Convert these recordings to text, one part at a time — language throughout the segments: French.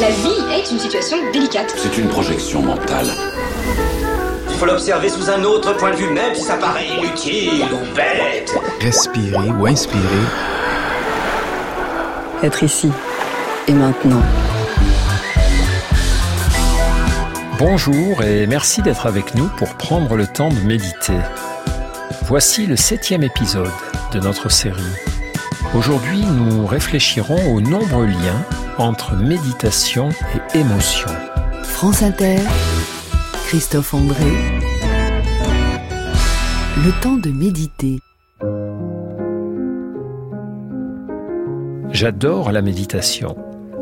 La vie est une situation délicate. C'est une projection mentale. Il faut l'observer sous un autre point de vue, même si ça paraît inutile ou bête. Respirer ou inspirer. Être ici et maintenant. Bonjour et merci d'être avec nous pour prendre le temps de méditer. Voici le septième épisode de notre série. Aujourd'hui, nous réfléchirons aux nombreux liens entre méditation et émotion. France Inter, Christophe André. Le temps de méditer. J'adore la méditation,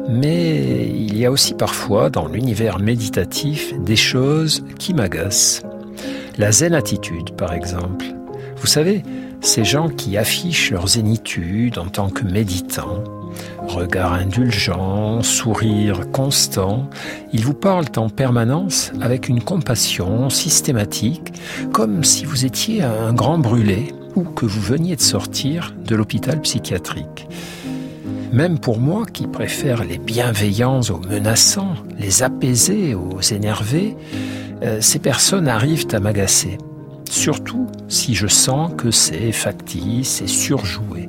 mais il y a aussi parfois dans l'univers méditatif des choses qui m'agacent. La zen attitude, par exemple. Vous savez, ces gens qui affichent leur zénitude en tant que méditants, regard indulgent, sourire constant, ils vous parlent en permanence avec une compassion systématique, comme si vous étiez un grand brûlé ou que vous veniez de sortir de l'hôpital psychiatrique. Même pour moi qui préfère les bienveillants aux menaçants, les apaisés aux énervés, euh, ces personnes arrivent à m'agacer. Surtout si je sens que c'est factice et surjoué.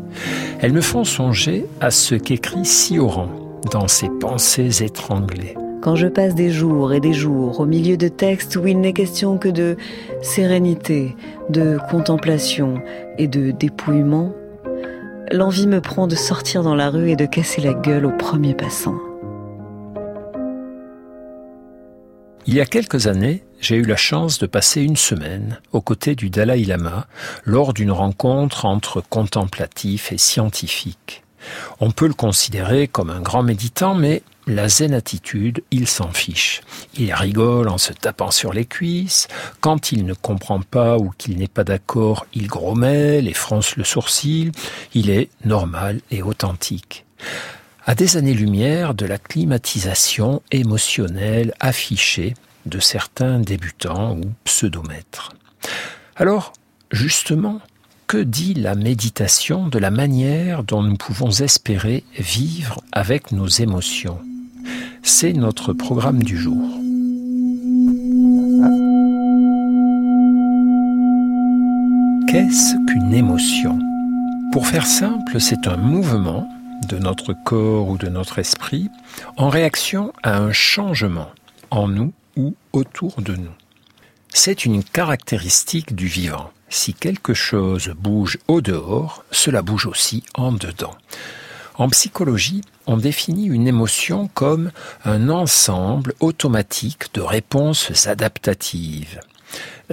Elles me font songer à ce qu'écrit Sioran dans ses pensées étranglées. Quand je passe des jours et des jours au milieu de textes où il n'est question que de sérénité, de contemplation et de dépouillement, l'envie me prend de sortir dans la rue et de casser la gueule au premier passant. Il y a quelques années, j'ai eu la chance de passer une semaine aux côtés du Dalai Lama lors d'une rencontre entre contemplatifs et scientifiques. On peut le considérer comme un grand méditant, mais la zen attitude, il s'en fiche. Il rigole en se tapant sur les cuisses. Quand il ne comprend pas ou qu'il n'est pas d'accord, il grommelle et fronce le sourcil. Il est normal et authentique. À des années-lumière de la climatisation émotionnelle affichée de certains débutants ou pseudomètres. Alors, justement, que dit la méditation de la manière dont nous pouvons espérer vivre avec nos émotions? C'est notre programme du jour. Qu'est-ce qu'une émotion? Pour faire simple, c'est un mouvement de notre corps ou de notre esprit en réaction à un changement en nous ou autour de nous. C'est une caractéristique du vivant. Si quelque chose bouge au dehors, cela bouge aussi en dedans. En psychologie, on définit une émotion comme un ensemble automatique de réponses adaptatives.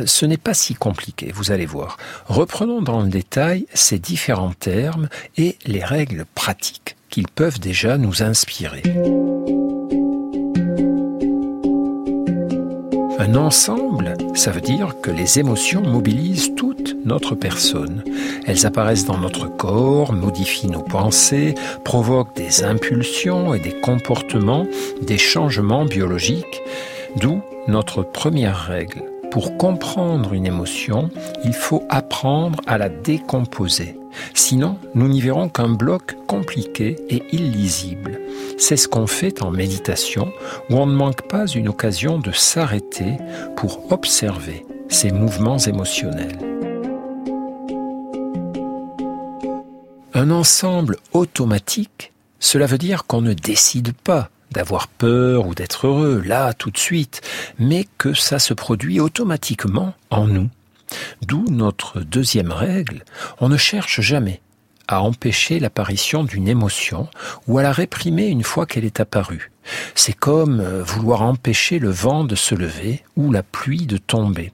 Ce n'est pas si compliqué, vous allez voir. Reprenons dans le détail ces différents termes et les règles pratiques qu'ils peuvent déjà nous inspirer. Ensemble, ça veut dire que les émotions mobilisent toute notre personne. Elles apparaissent dans notre corps, modifient nos pensées, provoquent des impulsions et des comportements, des changements biologiques, d'où notre première règle. Pour comprendre une émotion, il faut apprendre à la décomposer. Sinon, nous n'y verrons qu'un bloc compliqué et illisible. C'est ce qu'on fait en méditation, où on ne manque pas une occasion de s'arrêter pour observer ces mouvements émotionnels. Un ensemble automatique, cela veut dire qu'on ne décide pas d'avoir peur ou d'être heureux, là, tout de suite, mais que ça se produit automatiquement en nous. D'où notre deuxième règle, on ne cherche jamais à empêcher l'apparition d'une émotion ou à la réprimer une fois qu'elle est apparue. C'est comme euh, vouloir empêcher le vent de se lever ou la pluie de tomber.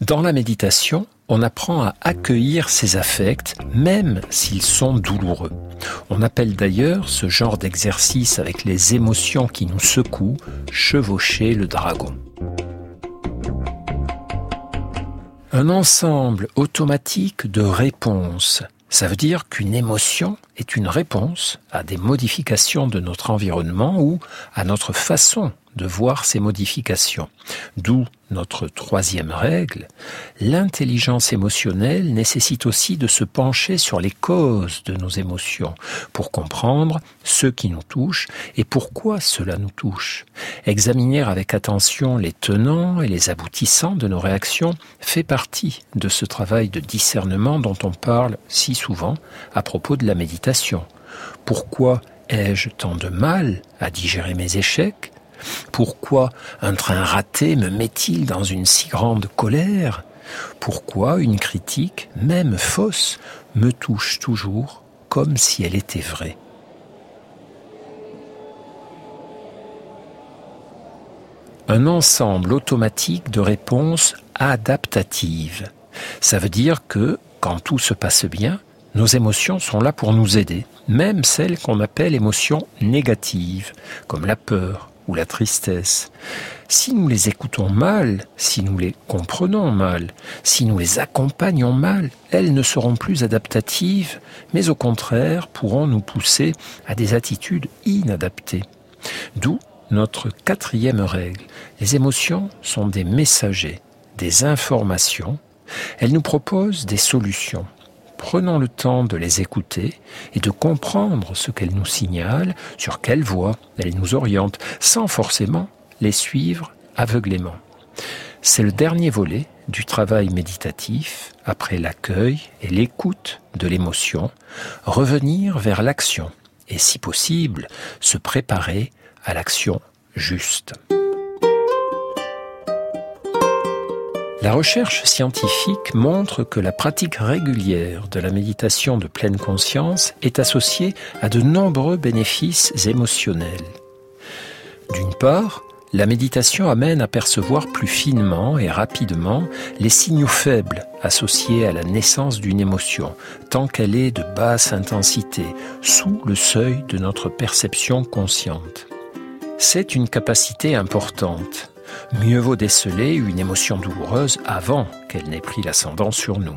Dans la méditation, on apprend à accueillir ses affects, même s'ils sont douloureux. On appelle d'ailleurs ce genre d'exercice avec les émotions qui nous secouent chevaucher le dragon. Un ensemble automatique de réponses. Ça veut dire qu'une émotion est une réponse à des modifications de notre environnement ou à notre façon de voir ces modifications. D'où notre troisième règle, l'intelligence émotionnelle nécessite aussi de se pencher sur les causes de nos émotions pour comprendre ce qui nous touche et pourquoi cela nous touche. Examiner avec attention les tenants et les aboutissants de nos réactions fait partie de ce travail de discernement dont on parle si souvent à propos de la méditation. Pourquoi ai-je tant de mal à digérer mes échecs? Pourquoi un train raté me met-il dans une si grande colère? Pourquoi une critique, même fausse, me touche toujours comme si elle était vraie? Un ensemble automatique de réponses adaptatives. Ça veut dire que, quand tout se passe bien, nos émotions sont là pour nous aider, même celles qu'on appelle émotions négatives, comme la peur, ou la tristesse, si nous les écoutons mal, si nous les comprenons mal, si nous les accompagnons mal, elles ne seront plus adaptatives, mais au contraire pourront nous pousser à des attitudes inadaptées. D'où notre quatrième règle. Les émotions sont des messagers, des informations. Elles nous proposent des solutions prenons le temps de les écouter et de comprendre ce qu'elles nous signalent, sur quelle voie elles nous orientent, sans forcément les suivre aveuglément. C'est le dernier volet du travail méditatif, après l'accueil et l'écoute de l'émotion, revenir vers l'action et, si possible, se préparer à l'action juste. La recherche scientifique montre que la pratique régulière de la méditation de pleine conscience est associée à de nombreux bénéfices émotionnels. D'une part, la méditation amène à percevoir plus finement et rapidement les signaux faibles associés à la naissance d'une émotion, tant qu'elle est de basse intensité, sous le seuil de notre perception consciente. C'est une capacité importante mieux vaut déceler une émotion douloureuse avant qu'elle n'ait pris l'ascendant sur nous.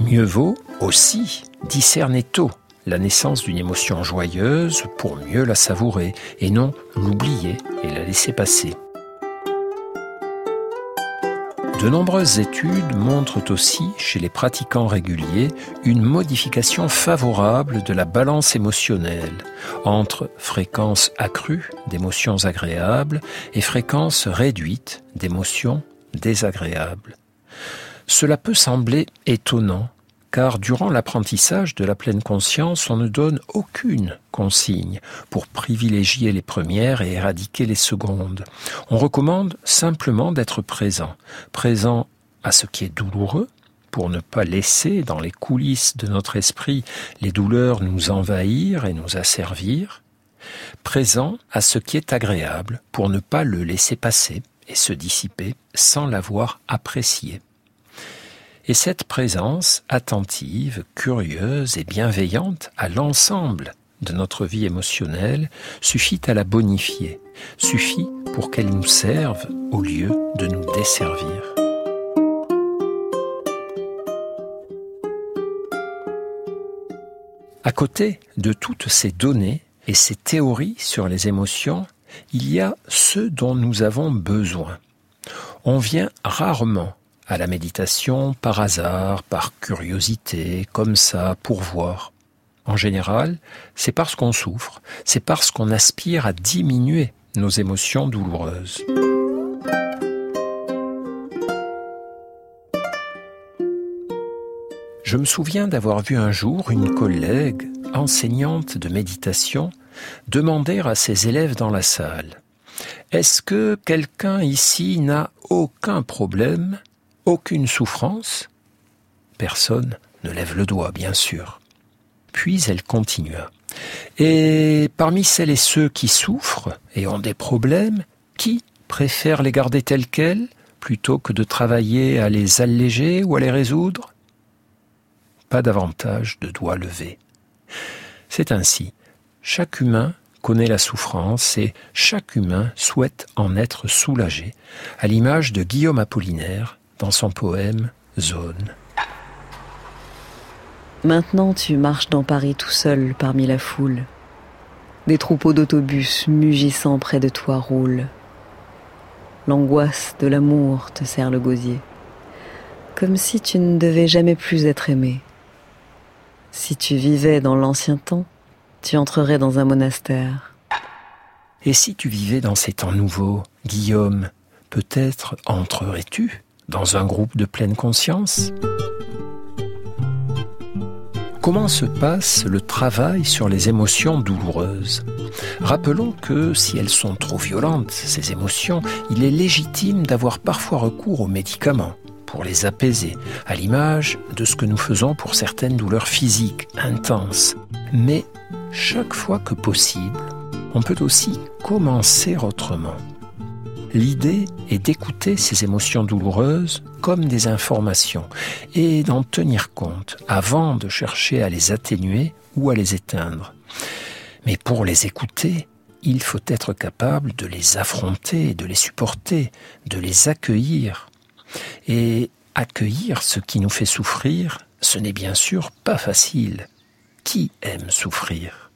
Mieux vaut aussi discerner tôt la naissance d'une émotion joyeuse pour mieux la savourer et non l'oublier et la laisser passer. De nombreuses études montrent aussi chez les pratiquants réguliers une modification favorable de la balance émotionnelle entre fréquence accrue d'émotions agréables et fréquence réduite d'émotions désagréables. Cela peut sembler étonnant car durant l'apprentissage de la pleine conscience, on ne donne aucune consigne pour privilégier les premières et éradiquer les secondes. On recommande simplement d'être présent, présent à ce qui est douloureux, pour ne pas laisser dans les coulisses de notre esprit les douleurs nous envahir et nous asservir, présent à ce qui est agréable, pour ne pas le laisser passer et se dissiper sans l'avoir apprécié. Et cette présence attentive, curieuse et bienveillante à l'ensemble de notre vie émotionnelle suffit à la bonifier, suffit pour qu'elle nous serve au lieu de nous desservir. À côté de toutes ces données et ces théories sur les émotions, il y a ce dont nous avons besoin. On vient rarement à la méditation par hasard, par curiosité, comme ça, pour voir. En général, c'est parce qu'on souffre, c'est parce qu'on aspire à diminuer nos émotions douloureuses. Je me souviens d'avoir vu un jour une collègue, enseignante de méditation, demander à ses élèves dans la salle Est-ce que quelqu'un ici n'a aucun problème? Aucune souffrance Personne ne lève le doigt, bien sûr. Puis elle continua. Et parmi celles et ceux qui souffrent et ont des problèmes, qui préfère les garder tels quels plutôt que de travailler à les alléger ou à les résoudre? Pas davantage de doigts levés. C'est ainsi. Chaque humain connaît la souffrance et chaque humain souhaite en être soulagé, à l'image de Guillaume Apollinaire dans son poème Zone. Maintenant tu marches dans Paris tout seul parmi la foule. Des troupeaux d'autobus mugissant près de toi roulent. L'angoisse de l'amour te serre le gosier, comme si tu ne devais jamais plus être aimé. Si tu vivais dans l'ancien temps, tu entrerais dans un monastère. Et si tu vivais dans ces temps nouveaux, Guillaume, peut-être entrerais-tu dans un groupe de pleine conscience Comment se passe le travail sur les émotions douloureuses? Rappelons que si elles sont trop violentes, ces émotions, il est légitime d'avoir parfois recours aux médicaments pour les apaiser, à l'image de ce que nous faisons pour certaines douleurs physiques intenses. Mais chaque fois que possible, on peut aussi commencer autrement. L'idée est d'écouter ces émotions douloureuses comme des informations et d'en tenir compte avant de chercher à les atténuer ou à les éteindre. Mais pour les écouter, il faut être capable de les affronter, de les supporter, de les accueillir. Et accueillir ce qui nous fait souffrir, ce n'est bien sûr pas facile. Qui aime souffrir?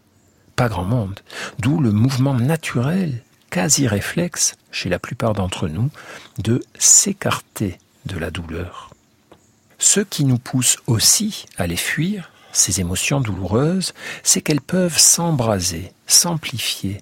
Pas grand monde. D'où le mouvement naturel quasi réflexe chez la plupart d'entre nous de s'écarter de la douleur. Ce qui nous pousse aussi à les fuir, ces émotions douloureuses, c'est qu'elles peuvent s'embraser, s'amplifier.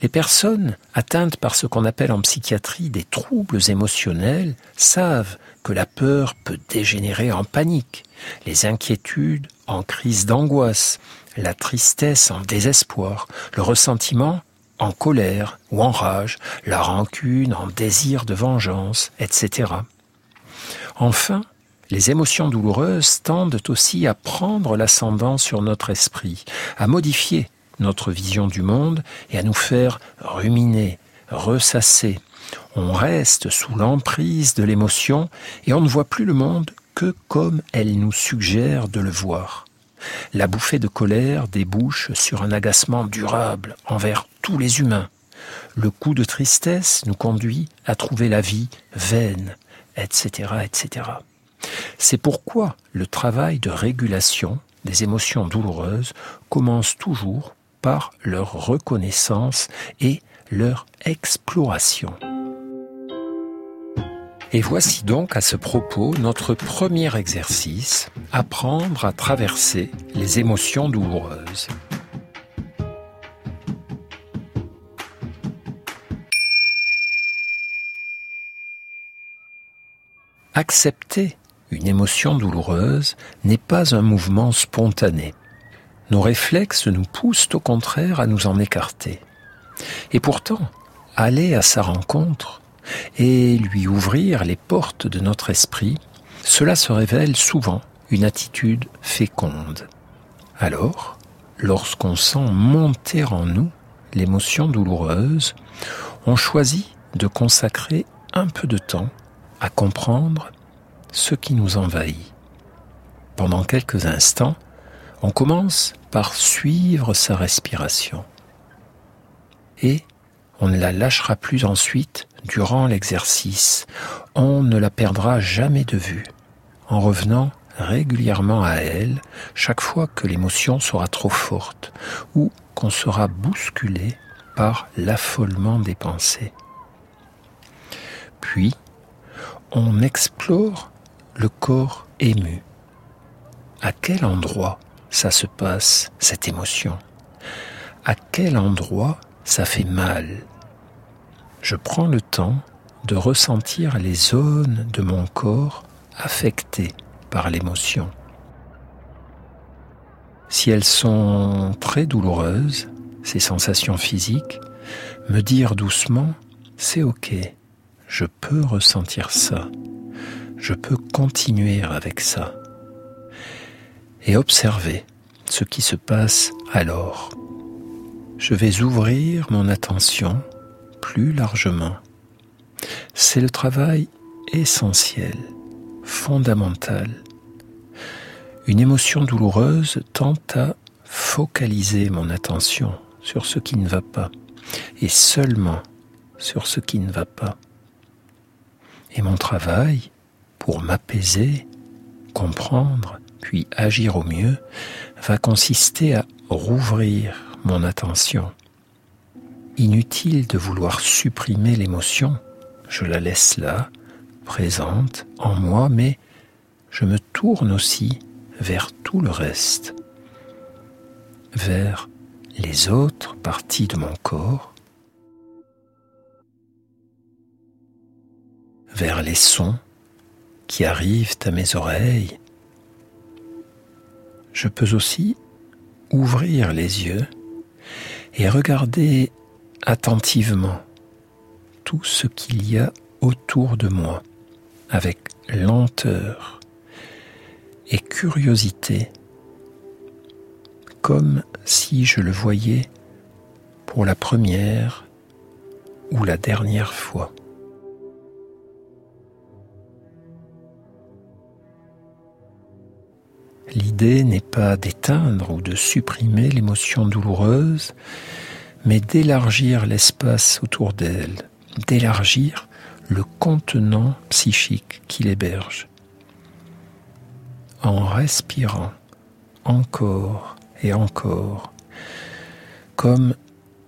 Les personnes atteintes par ce qu'on appelle en psychiatrie des troubles émotionnels savent que la peur peut dégénérer en panique, les inquiétudes en crise d'angoisse, la tristesse en désespoir, le ressentiment en colère ou en rage, la rancune en désir de vengeance, etc. Enfin, les émotions douloureuses tendent aussi à prendre l'ascendant sur notre esprit, à modifier notre vision du monde et à nous faire ruminer, ressasser. On reste sous l'emprise de l'émotion et on ne voit plus le monde que comme elle nous suggère de le voir. La bouffée de colère débouche sur un agacement durable envers tous les humains. Le coup de tristesse nous conduit à trouver la vie vaine, etc., etc. C'est pourquoi le travail de régulation des émotions douloureuses commence toujours par leur reconnaissance et leur exploration. Et voici donc à ce propos notre premier exercice, apprendre à traverser les émotions douloureuses. Accepter une émotion douloureuse n'est pas un mouvement spontané. Nos réflexes nous poussent au contraire à nous en écarter. Et pourtant, aller à sa rencontre et lui ouvrir les portes de notre esprit, cela se révèle souvent une attitude féconde. Alors, lorsqu'on sent monter en nous l'émotion douloureuse, on choisit de consacrer un peu de temps à comprendre ce qui nous envahit. Pendant quelques instants, on commence par suivre sa respiration. Et on ne la lâchera plus ensuite durant l'exercice. On ne la perdra jamais de vue, en revenant régulièrement à elle chaque fois que l'émotion sera trop forte ou qu'on sera bousculé par l'affolement des pensées. Puis, on explore le corps ému. À quel endroit ça se passe, cette émotion? À quel endroit ça fait mal? Je prends le temps de ressentir les zones de mon corps affectées par l'émotion. Si elles sont très douloureuses, ces sensations physiques, me dire doucement, c'est ok, je peux ressentir ça, je peux continuer avec ça, et observer ce qui se passe alors. Je vais ouvrir mon attention plus largement. C'est le travail essentiel, fondamental. Une émotion douloureuse tente à focaliser mon attention sur ce qui ne va pas, et seulement sur ce qui ne va pas. Et mon travail, pour m'apaiser, comprendre, puis agir au mieux, va consister à rouvrir mon attention. Inutile de vouloir supprimer l'émotion, je la laisse là, présente en moi, mais je me tourne aussi vers tout le reste, vers les autres parties de mon corps, vers les sons qui arrivent à mes oreilles. Je peux aussi ouvrir les yeux et regarder attentivement tout ce qu'il y a autour de moi avec lenteur et curiosité, comme si je le voyais pour la première ou la dernière fois. L'idée n'est pas d'éteindre ou de supprimer l'émotion douloureuse, mais d'élargir l'espace autour d'elle, d'élargir le contenant psychique qui l'héberge. En respirant encore et encore, comme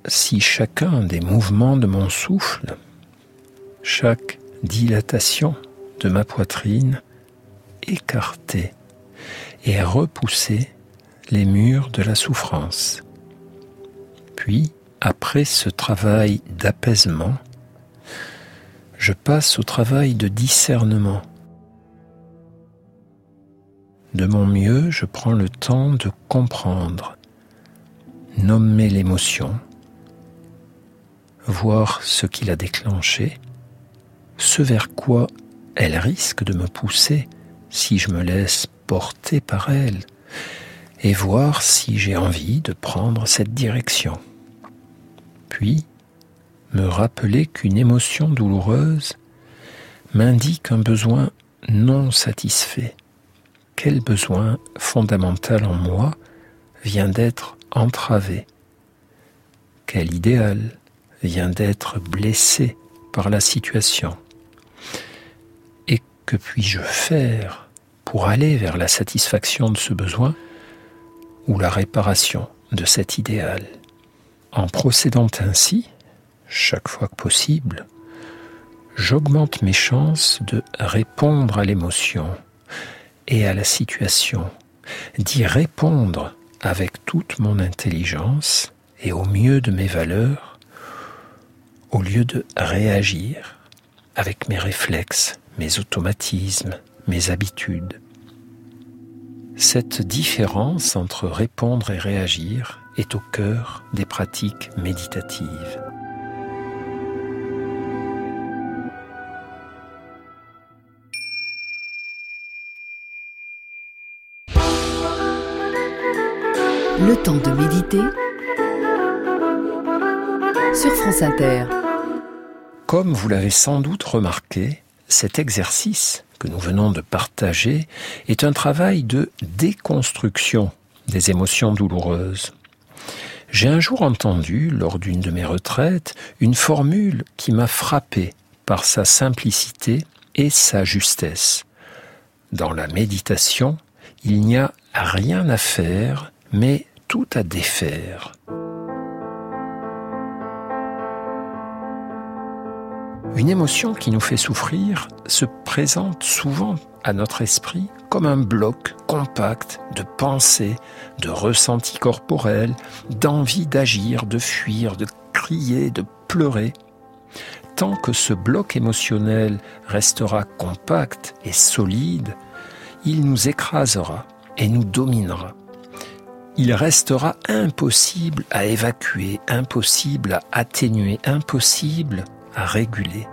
si chacun des mouvements de mon souffle, chaque dilatation de ma poitrine écartait et repoussait les murs de la souffrance. Puis, après ce travail d'apaisement, je passe au travail de discernement. De mon mieux, je prends le temps de comprendre, nommer l'émotion, voir ce qui l'a déclenché, ce vers quoi elle risque de me pousser si je me laisse porter par elle, et voir si j'ai envie de prendre cette direction. Puis, me rappeler qu'une émotion douloureuse m'indique un besoin non satisfait. Quel besoin fondamental en moi vient d'être entravé? Quel idéal vient d'être blessé par la situation? Et que puis-je faire pour aller vers la satisfaction de ce besoin ou la réparation de cet idéal? En procédant ainsi, chaque fois que possible, j'augmente mes chances de répondre à l'émotion et à la situation, d'y répondre avec toute mon intelligence et au mieux de mes valeurs, au lieu de réagir avec mes réflexes, mes automatismes, mes habitudes. Cette différence entre répondre et réagir est au cœur des pratiques méditatives. Le temps de méditer sur France Inter. Comme vous l'avez sans doute remarqué, cet exercice que nous venons de partager est un travail de déconstruction des émotions douloureuses. J'ai un jour entendu, lors d'une de mes retraites, une formule qui m'a frappé par sa simplicité et sa justesse. Dans la méditation, il n'y a rien à faire, mais tout à défaire. Une émotion qui nous fait souffrir se présente souvent à notre esprit comme un bloc compact de pensées, de ressentis corporels, d'envie d'agir, de fuir, de crier, de pleurer. Tant que ce bloc émotionnel restera compact et solide, il nous écrasera et nous dominera il restera impossible à évacuer, impossible à atténuer, impossible à réguler.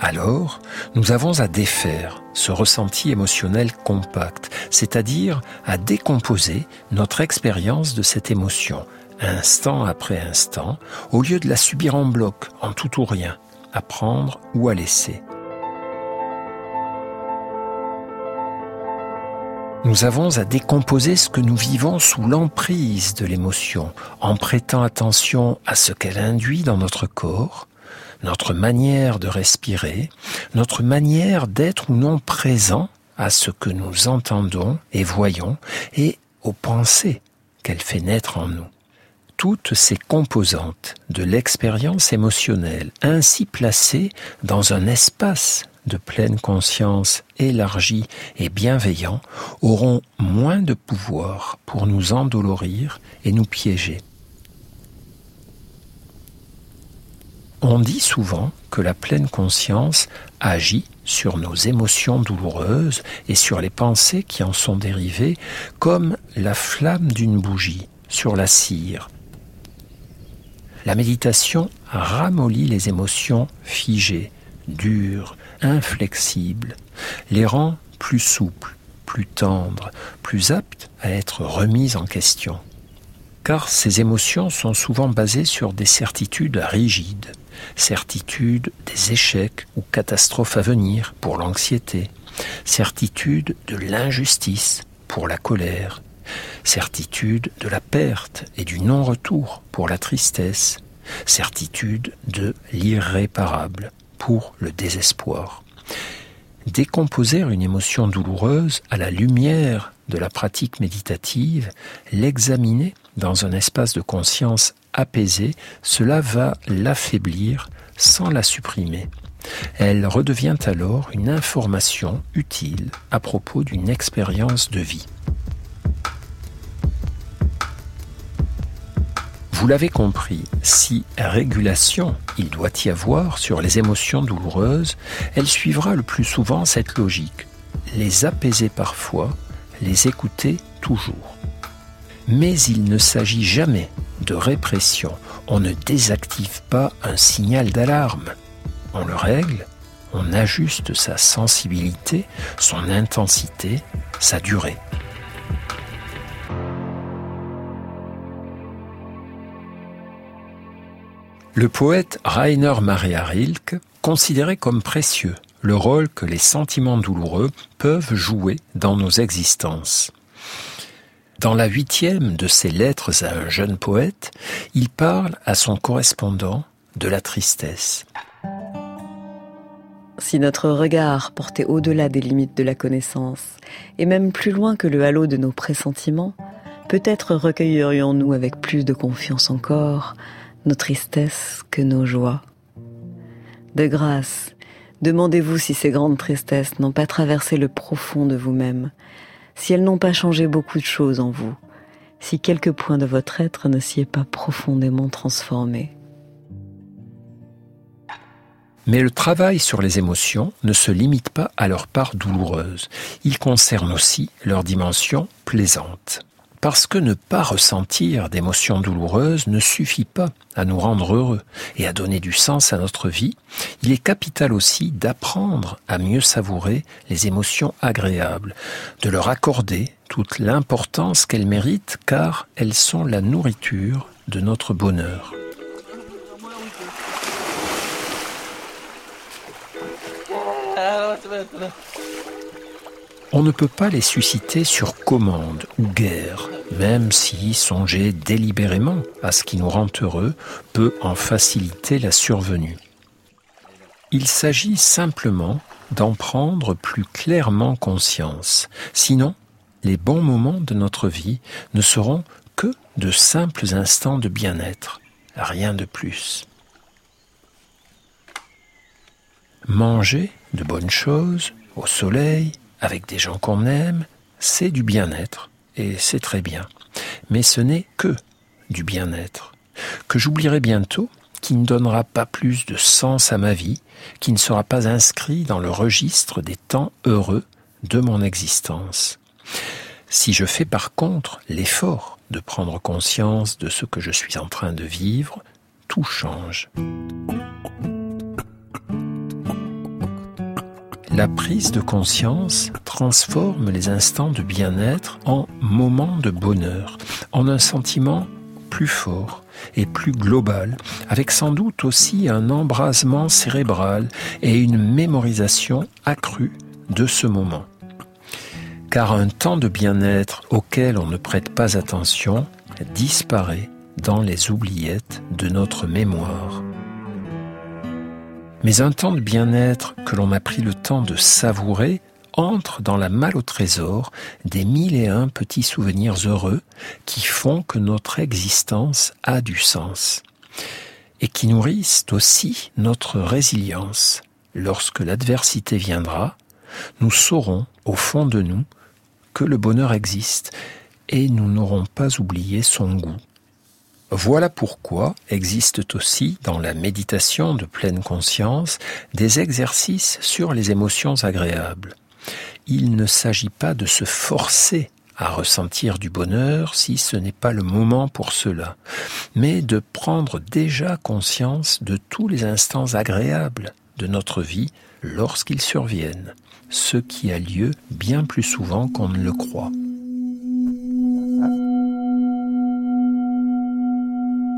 Alors, nous avons à défaire ce ressenti émotionnel compact, c'est-à-dire à décomposer notre expérience de cette émotion, instant après instant, au lieu de la subir en bloc, en tout ou rien, à prendre ou à laisser. Nous avons à décomposer ce que nous vivons sous l'emprise de l'émotion, en prêtant attention à ce qu'elle induit dans notre corps, notre manière de respirer, notre manière d'être ou non présent à ce que nous entendons et voyons et aux pensées qu'elle fait naître en nous. Toutes ces composantes de l'expérience émotionnelle ainsi placées dans un espace de pleine conscience élargi et bienveillant auront moins de pouvoir pour nous endolorir et nous piéger. On dit souvent que la pleine conscience agit sur nos émotions douloureuses et sur les pensées qui en sont dérivées comme la flamme d'une bougie sur la cire. La méditation ramollit les émotions figées, dures, inflexibles, les rend plus souples, plus tendres, plus aptes à être remises en question. Car ces émotions sont souvent basées sur des certitudes rigides, certitude des échecs ou catastrophes à venir pour l'anxiété, certitude de l'injustice pour la colère, certitude de la perte et du non-retour pour la tristesse, certitude de l'irréparable pour le désespoir. Décomposer une émotion douloureuse à la lumière de la pratique méditative, l'examiner dans un espace de conscience apaisée, cela va l'affaiblir sans la supprimer. Elle redevient alors une information utile à propos d'une expérience de vie. Vous l'avez compris, si régulation il doit y avoir sur les émotions douloureuses, elle suivra le plus souvent cette logique. Les apaiser parfois, les écouter toujours. Mais il ne s'agit jamais de répression. On ne désactive pas un signal d'alarme. On le règle, on ajuste sa sensibilité, son intensité, sa durée. Le poète Rainer Maria Rilke considérait comme précieux le rôle que les sentiments douloureux peuvent jouer dans nos existences. Dans la huitième de ses lettres à un jeune poète, il parle à son correspondant de la tristesse. Si notre regard portait au-delà des limites de la connaissance, et même plus loin que le halo de nos pressentiments, peut-être recueillerions-nous avec plus de confiance encore nos tristesses que nos joies. De grâce, demandez-vous si ces grandes tristesses n'ont pas traversé le profond de vous-même, si elles n'ont pas changé beaucoup de choses en vous, si quelques points de votre être ne s'y est pas profondément transformé. Mais le travail sur les émotions ne se limite pas à leur part douloureuse, il concerne aussi leur dimension plaisante. Parce que ne pas ressentir d'émotions douloureuses ne suffit pas à nous rendre heureux et à donner du sens à notre vie, il est capital aussi d'apprendre à mieux savourer les émotions agréables, de leur accorder toute l'importance qu'elles méritent car elles sont la nourriture de notre bonheur. On ne peut pas les susciter sur commande ou guerre, même si songer délibérément à ce qui nous rend heureux peut en faciliter la survenue. Il s'agit simplement d'en prendre plus clairement conscience. Sinon, les bons moments de notre vie ne seront que de simples instants de bien-être, rien de plus. Manger de bonnes choses, au soleil, avec des gens qu'on aime, c'est du bien-être, et c'est très bien. Mais ce n'est que du bien-être, que j'oublierai bientôt, qui ne donnera pas plus de sens à ma vie, qui ne sera pas inscrit dans le registre des temps heureux de mon existence. Si je fais par contre l'effort de prendre conscience de ce que je suis en train de vivre, tout change. La prise de conscience transforme les instants de bien-être en moments de bonheur, en un sentiment plus fort et plus global, avec sans doute aussi un embrasement cérébral et une mémorisation accrue de ce moment. Car un temps de bien-être auquel on ne prête pas attention disparaît dans les oubliettes de notre mémoire. Mais un temps de bien-être que l'on a pris le temps de savourer entrent dans la malle au trésor des mille et un petits souvenirs heureux qui font que notre existence a du sens et qui nourrissent aussi notre résilience. Lorsque l'adversité viendra, nous saurons au fond de nous que le bonheur existe et nous n'aurons pas oublié son goût. Voilà pourquoi existent aussi dans la méditation de pleine conscience des exercices sur les émotions agréables. Il ne s'agit pas de se forcer à ressentir du bonheur si ce n'est pas le moment pour cela, mais de prendre déjà conscience de tous les instants agréables de notre vie lorsqu'ils surviennent, ce qui a lieu bien plus souvent qu'on ne le croit.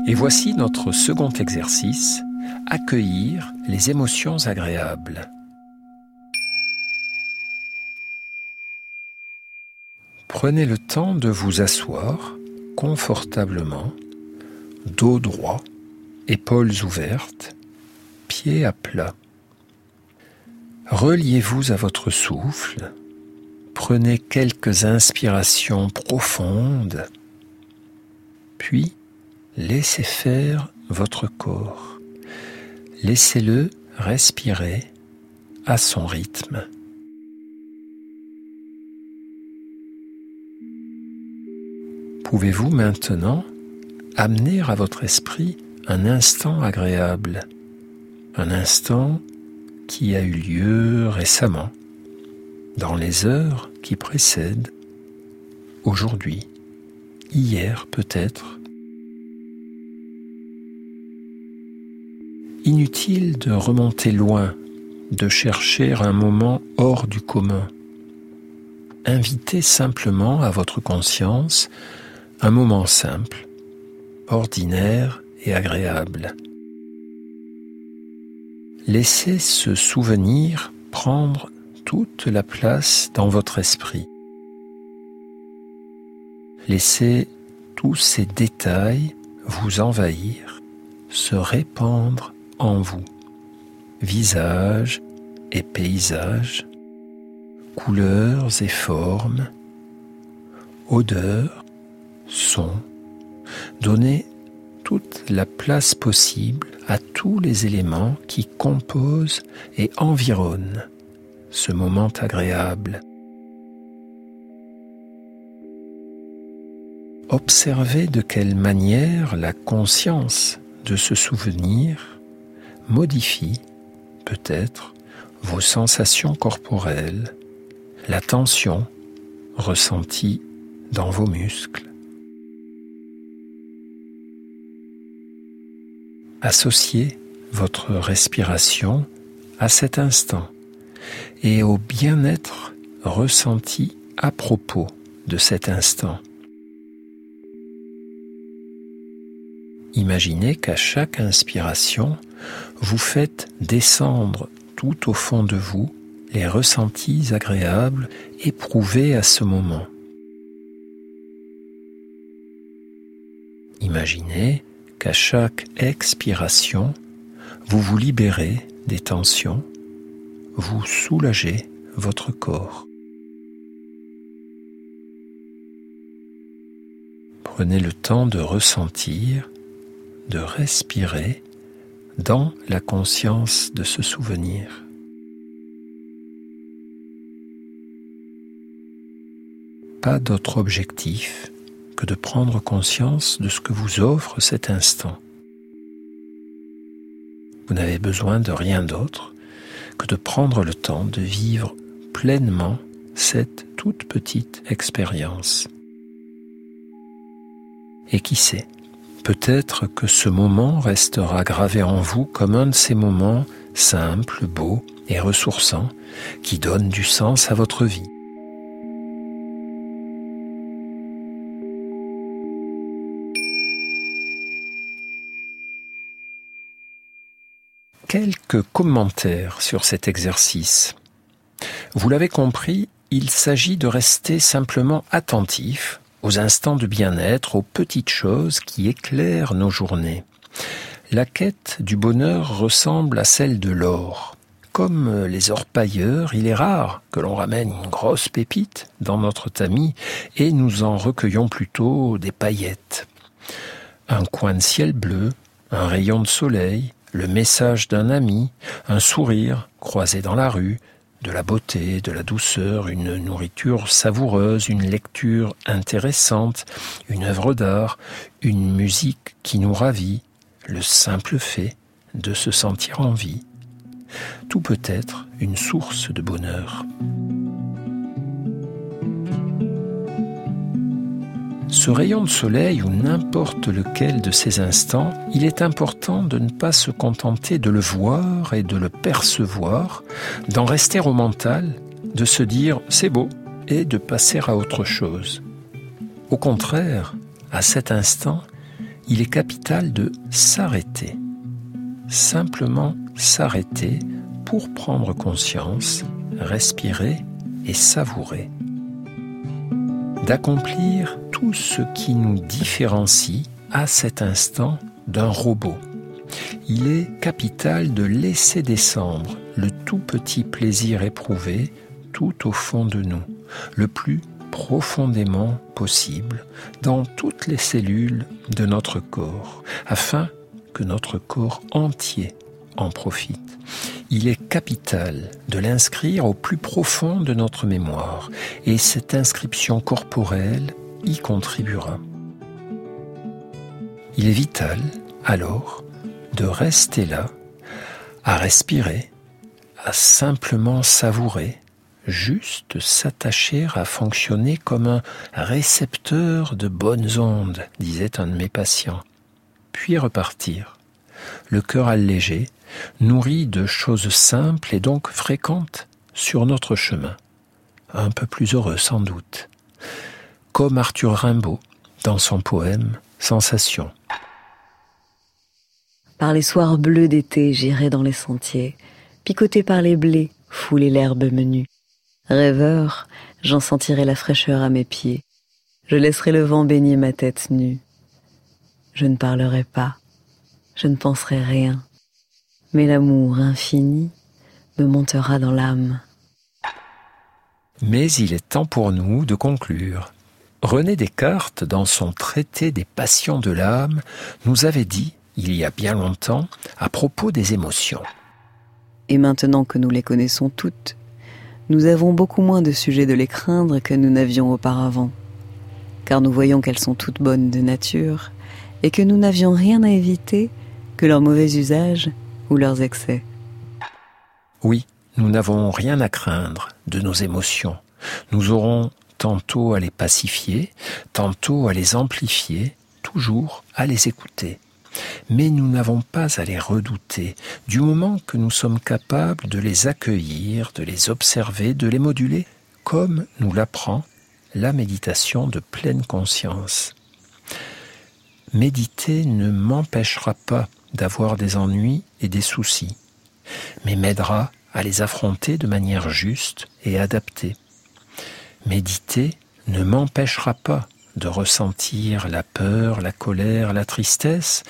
Et voici notre second exercice, accueillir les émotions agréables. Prenez le temps de vous asseoir confortablement, dos droit, épaules ouvertes, pieds à plat. Reliez-vous à votre souffle, prenez quelques inspirations profondes, puis laissez faire votre corps. Laissez-le respirer à son rythme. Pouvez-vous maintenant amener à votre esprit un instant agréable, un instant qui a eu lieu récemment, dans les heures qui précèdent, aujourd'hui, hier peut-être, Inutile de remonter loin, de chercher un moment hors du commun. Invitez simplement à votre conscience un moment simple, ordinaire et agréable. Laissez ce souvenir prendre toute la place dans votre esprit. Laissez tous ces détails vous envahir, se répandre en vous. Visage et paysage, couleurs et formes, odeurs, sons, donnez toute la place possible à tous les éléments qui composent et environnent ce moment agréable. Observez de quelle manière la conscience de ce souvenir modifie peut-être vos sensations corporelles, la tension ressentie dans vos muscles. Associez votre respiration à cet instant et au bien-être ressenti à propos de cet instant. Imaginez qu'à chaque inspiration, vous faites descendre tout au fond de vous les ressentis agréables éprouvés à ce moment. Imaginez qu'à chaque expiration, vous vous libérez des tensions, vous soulagez votre corps. Prenez le temps de ressentir de respirer dans la conscience de ce souvenir. Pas d'autre objectif que de prendre conscience de ce que vous offre cet instant. Vous n'avez besoin de rien d'autre que de prendre le temps de vivre pleinement cette toute petite expérience. Et qui sait, Peut-être que ce moment restera gravé en vous comme un de ces moments simples, beaux et ressourçants qui donnent du sens à votre vie. Quelques commentaires sur cet exercice. Vous l'avez compris, il s'agit de rester simplement attentif aux instants de bien-être, aux petites choses qui éclairent nos journées. La quête du bonheur ressemble à celle de l'or. comme les orpailleurs, il est rare que l'on ramène une grosse pépite dans notre tamis et nous en recueillons plutôt des paillettes. Un coin de ciel bleu, un rayon de soleil, le message d'un ami, un sourire croisé dans la rue, de la beauté, de la douceur, une nourriture savoureuse, une lecture intéressante, une œuvre d'art, une musique qui nous ravit, le simple fait de se sentir en vie. Tout peut être une source de bonheur. Ce rayon de soleil ou n'importe lequel de ces instants, il est important de ne pas se contenter de le voir et de le percevoir, d'en rester au mental, de se dire c'est beau et de passer à autre chose. Au contraire, à cet instant, il est capital de s'arrêter. Simplement s'arrêter pour prendre conscience, respirer et savourer. D'accomplir tout ce qui nous différencie à cet instant d'un robot. Il est capital de laisser descendre le tout petit plaisir éprouvé tout au fond de nous, le plus profondément possible dans toutes les cellules de notre corps, afin que notre corps entier en profite. Il est capital de l'inscrire au plus profond de notre mémoire, et cette inscription corporelle y contribuera. Il est vital, alors, de rester là, à respirer, à simplement savourer, juste s'attacher à fonctionner comme un récepteur de bonnes ondes, disait un de mes patients, puis repartir, le cœur allégé, nourri de choses simples et donc fréquentes sur notre chemin, un peu plus heureux sans doute comme Arthur Rimbaud dans son poème Sensation. Par les soirs bleus d'été, j'irai dans les sentiers, picoté par les blés, fouler l'herbe menue. Rêveur, j'en sentirai la fraîcheur à mes pieds. Je laisserai le vent baigner ma tête nue. Je ne parlerai pas, je ne penserai rien, mais l'amour infini me montera dans l'âme. Mais il est temps pour nous de conclure. René Descartes, dans son traité des passions de l'âme, nous avait dit, il y a bien longtemps, à propos des émotions. Et maintenant que nous les connaissons toutes, nous avons beaucoup moins de sujets de les craindre que nous n'avions auparavant, car nous voyons qu'elles sont toutes bonnes de nature, et que nous n'avions rien à éviter que leurs mauvais usages ou leurs excès. Oui, nous n'avons rien à craindre de nos émotions. Nous aurons tantôt à les pacifier, tantôt à les amplifier, toujours à les écouter. Mais nous n'avons pas à les redouter, du moment que nous sommes capables de les accueillir, de les observer, de les moduler, comme nous l'apprend la méditation de pleine conscience. Méditer ne m'empêchera pas d'avoir des ennuis et des soucis, mais m'aidera à les affronter de manière juste et adaptée. Méditer ne m'empêchera pas de ressentir la peur, la colère, la tristesse,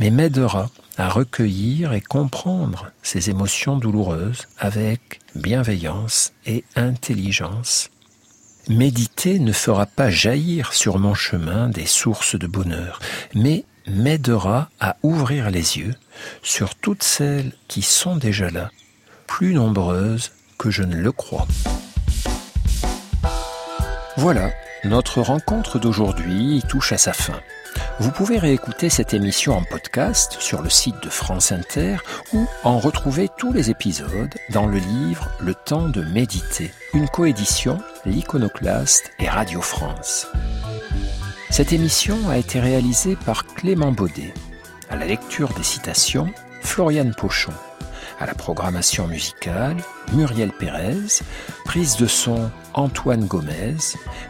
mais m'aidera à recueillir et comprendre ces émotions douloureuses avec bienveillance et intelligence. Méditer ne fera pas jaillir sur mon chemin des sources de bonheur, mais m'aidera à ouvrir les yeux sur toutes celles qui sont déjà là, plus nombreuses que je ne le crois. Voilà, notre rencontre d'aujourd'hui touche à sa fin. Vous pouvez réécouter cette émission en podcast sur le site de France Inter ou en retrouver tous les épisodes dans le livre Le temps de méditer, une coédition L'Iconoclaste et Radio France. Cette émission a été réalisée par Clément Baudet. À la lecture des citations, Floriane Pochon. À la programmation musicale, Muriel Pérez. Prise de son, Antoine Gomez.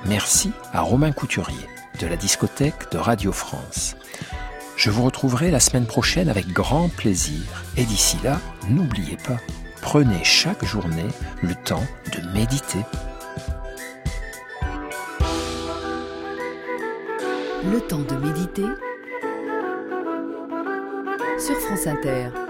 Merci à Romain Couturier de la discothèque de Radio France. Je vous retrouverai la semaine prochaine avec grand plaisir. Et d'ici là, n'oubliez pas, prenez chaque journée le temps de méditer. Le temps de méditer sur France Inter.